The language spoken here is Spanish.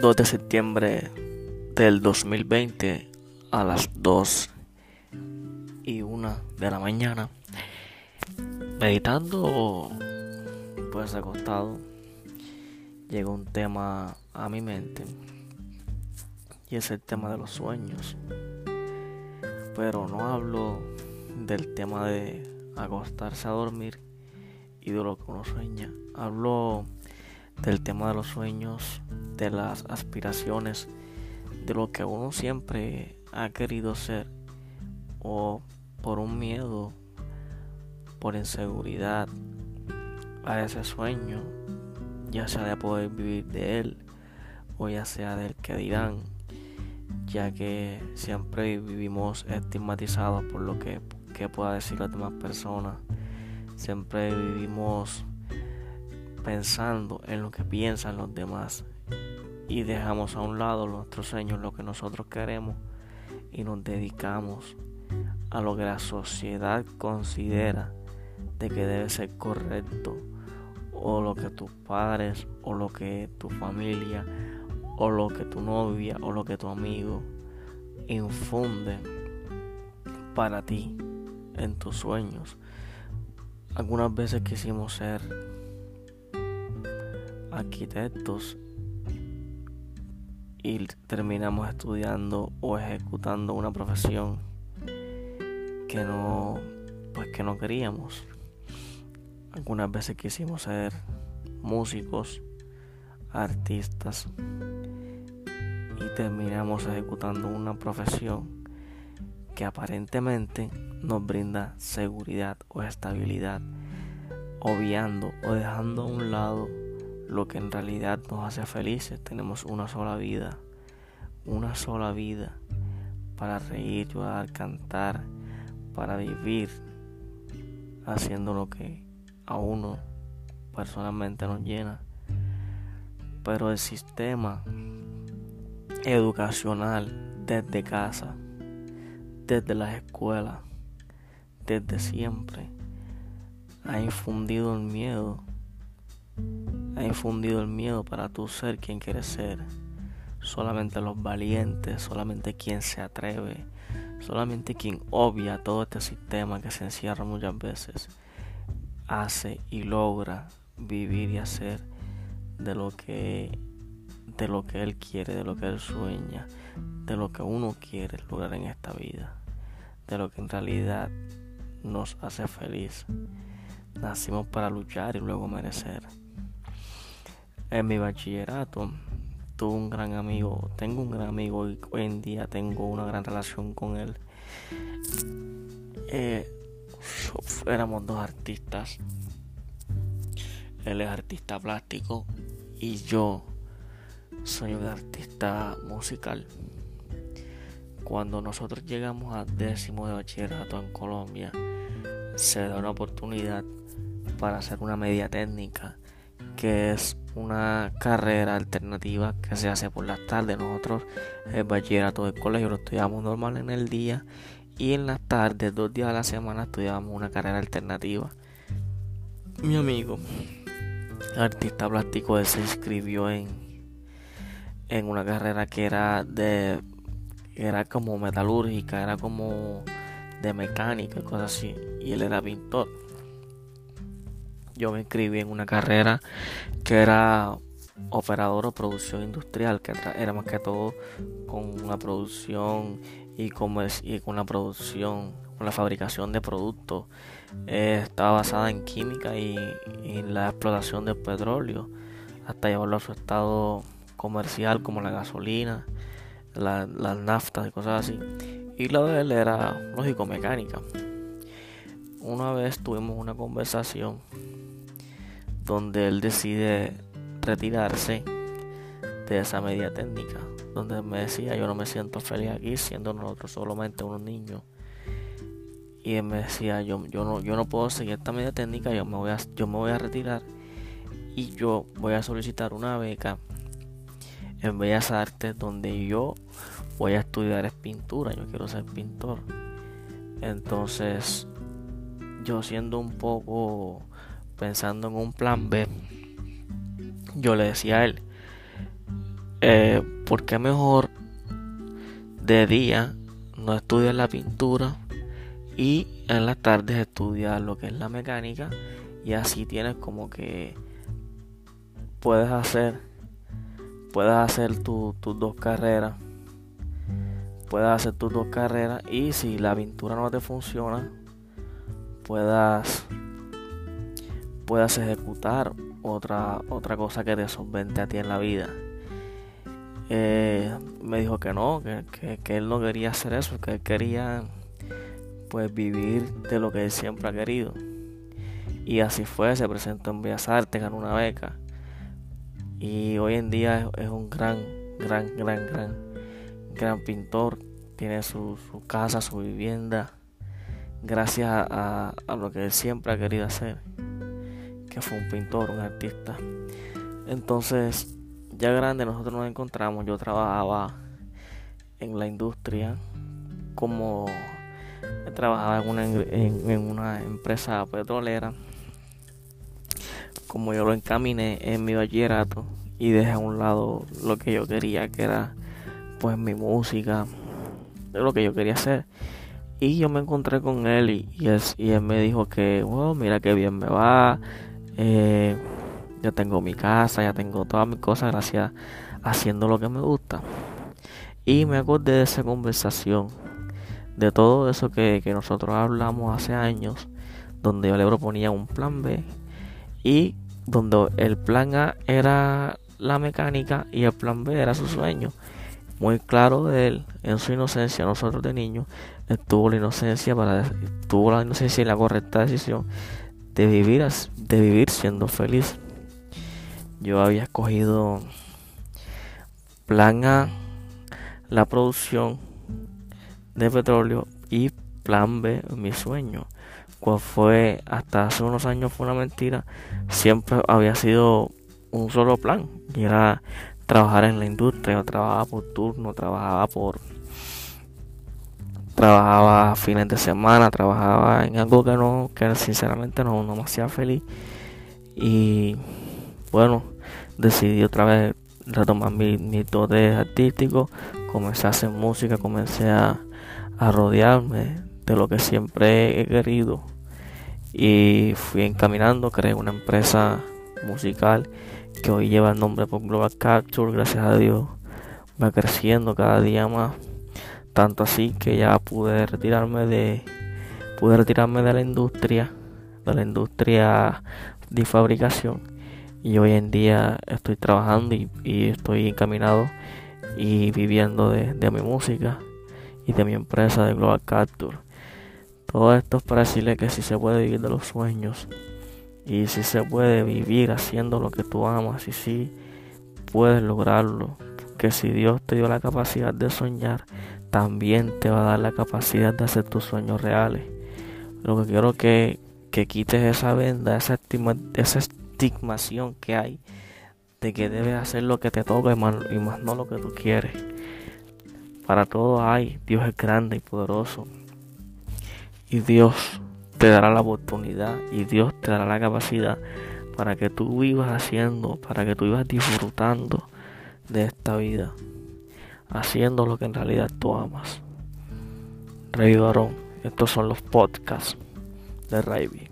2 de septiembre del 2020 a las 2 y 1 de la mañana. Meditando pues acostado llegó un tema a mi mente y es el tema de los sueños. Pero no hablo del tema de acostarse a dormir y de lo que uno sueña. Hablo del tema de los sueños, de las aspiraciones, de lo que uno siempre ha querido ser o por un miedo, por inseguridad a ese sueño, ya sea de poder vivir de él o ya sea del que dirán, ya que siempre vivimos estigmatizados por lo que, que pueda decir las demás personas, siempre vivimos pensando en lo que piensan los demás y dejamos a un lado nuestros sueños, lo que nosotros queremos y nos dedicamos a lo que la sociedad considera de que debe ser correcto o lo que tus padres o lo que tu familia o lo que tu novia o lo que tu amigo infunden para ti en tus sueños. Algunas veces quisimos ser arquitectos y terminamos estudiando o ejecutando una profesión que no pues que no queríamos. Algunas veces quisimos ser músicos artistas y terminamos ejecutando una profesión que aparentemente nos brinda seguridad o estabilidad obviando o dejando a un lado lo que en realidad nos hace felices. Tenemos una sola vida, una sola vida para reír, llorar, cantar, para vivir haciendo lo que a uno personalmente nos llena. Pero el sistema educacional desde casa, desde las escuelas, desde siempre, ha infundido el miedo ha infundido el miedo para tú ser quien quieres ser. Solamente los valientes, solamente quien se atreve, solamente quien obvia todo este sistema que se encierra muchas veces, hace y logra vivir y hacer de lo que de lo que él quiere, de lo que él sueña, de lo que uno quiere lograr en esta vida, de lo que en realidad nos hace feliz. Nacimos para luchar y luego merecer en mi bachillerato tuve un gran amigo, tengo un gran amigo y hoy en día tengo una gran relación con él. Eh, éramos dos artistas. Él es artista plástico y yo soy un artista musical. Cuando nosotros llegamos a décimo de bachillerato en Colombia, se da una oportunidad para hacer una media técnica que es una carrera alternativa que se hace por las tardes. Nosotros el bachillerato del colegio lo estudiamos normal en el día y en las tardes, dos días a la semana, estudiamos una carrera alternativa. Mi amigo, artista plástico, se inscribió en, en una carrera que era de era como metalúrgica, era como de mecánica y cosas así. Y él era pintor yo me inscribí en una carrera que era operador o producción industrial, que era más que todo con una producción y y con la producción, con la fabricación de productos. Eh, estaba basada en química y, en la explotación del petróleo hasta llevarlo a su estado comercial como la gasolina, las naftas y cosas así. Y lo de él era lógico mecánica. Una vez tuvimos una conversación donde él decide retirarse de esa media técnica, donde me decía yo no me siento feliz aquí siendo nosotros solamente unos niños. Y él me decía yo, yo no yo no puedo seguir esta media técnica, yo me voy a, yo me voy a retirar y yo voy a solicitar una beca en Bellas Artes donde yo voy a estudiar es pintura, yo quiero ser pintor. Entonces, yo siendo un poco pensando en un plan B, yo le decía a él, eh, ¿por qué mejor de día no estudiar la pintura y en las tardes estudiar lo que es la mecánica y así tienes como que puedes hacer puedes hacer tus dos carreras puedas hacer tus dos carreras y si la pintura no te funciona puedas puedas ejecutar otra otra cosa que te solvente a ti en la vida. Eh, me dijo que no que, que, él no quería hacer eso que él quería pues vivir de lo que él siempre ha querido. Y así fue se presentó en Bellas Artes ganó una beca. Y hoy en día es un gran gran gran gran gran pintor, tiene su, casa, su vivienda, gracias a, lo que él siempre ha querido hacer, que fue un pintor, un artista. Entonces, ya grande nosotros nos encontramos, yo trabajaba en la industria como trabajaba en una, empresa petrolera como yo lo encaminé en mi bachillerato y dejé a un lado lo que yo quería que era pues mi música, lo que yo quería hacer. Y yo me encontré con él y, él, me dijo que, wow, mira qué bien me va. Eh, ya tengo mi casa, ya tengo todas mis cosas gracias haciendo lo que me gusta. Y me acordé de esa conversación, de todo eso que, que nosotros hablamos hace años, donde yo le proponía un plan B y donde el plan A era la mecánica y el plan B era su sueño muy claro de él en su inocencia, nosotros de niños, tuvo la inocencia para tuvo la inocencia y la correcta decisión de vivir de vivir siendo feliz. Yo había escogido plan A la producción de petróleo y plan B mi sueño. Cual fue hasta hace unos años fue una mentira, siempre había sido un solo plan y era trabajar en la industria, yo trabajaba por turno, trabajaba por trabajaba fines de semana, trabajaba en algo que no, que sinceramente no, no me hacía feliz. Y bueno, decidí otra vez retomar mi, mi dote artístico, comencé a hacer música, comencé a, a rodearme de lo que siempre he querido. Y fui encaminando, creé una empresa musical que hoy lleva el nombre por Global Capture, gracias a Dios va creciendo cada día más. Tanto así que ya pude retirarme de pude retirarme de la industria, de la industria de fabricación y hoy en día estoy trabajando y, estoy encaminado y viviendo de, de, mi música y de mi empresa de Global Capture. Todo esto es para decirle que si se puede vivir de los sueños y si se puede vivir haciendo lo que tú amas y si puedes lograrlo. Que si Dios te dio la capacidad de soñar, también te va a dar la capacidad de hacer tus sueños reales. Lo que quiero que, que quites esa venda, esa, estima, esa estigmación que hay de que debes hacer lo que te toca y más, y más no lo que tú quieres. Para todo hay, Dios es grande y poderoso. Y Dios te dará la oportunidad y Dios te dará la capacidad para que tú vivas haciendo, para que tú vivas disfrutando de esta vida, haciendo lo que en realidad tú amas. Rey Varón, estos son los podcasts de Rayby.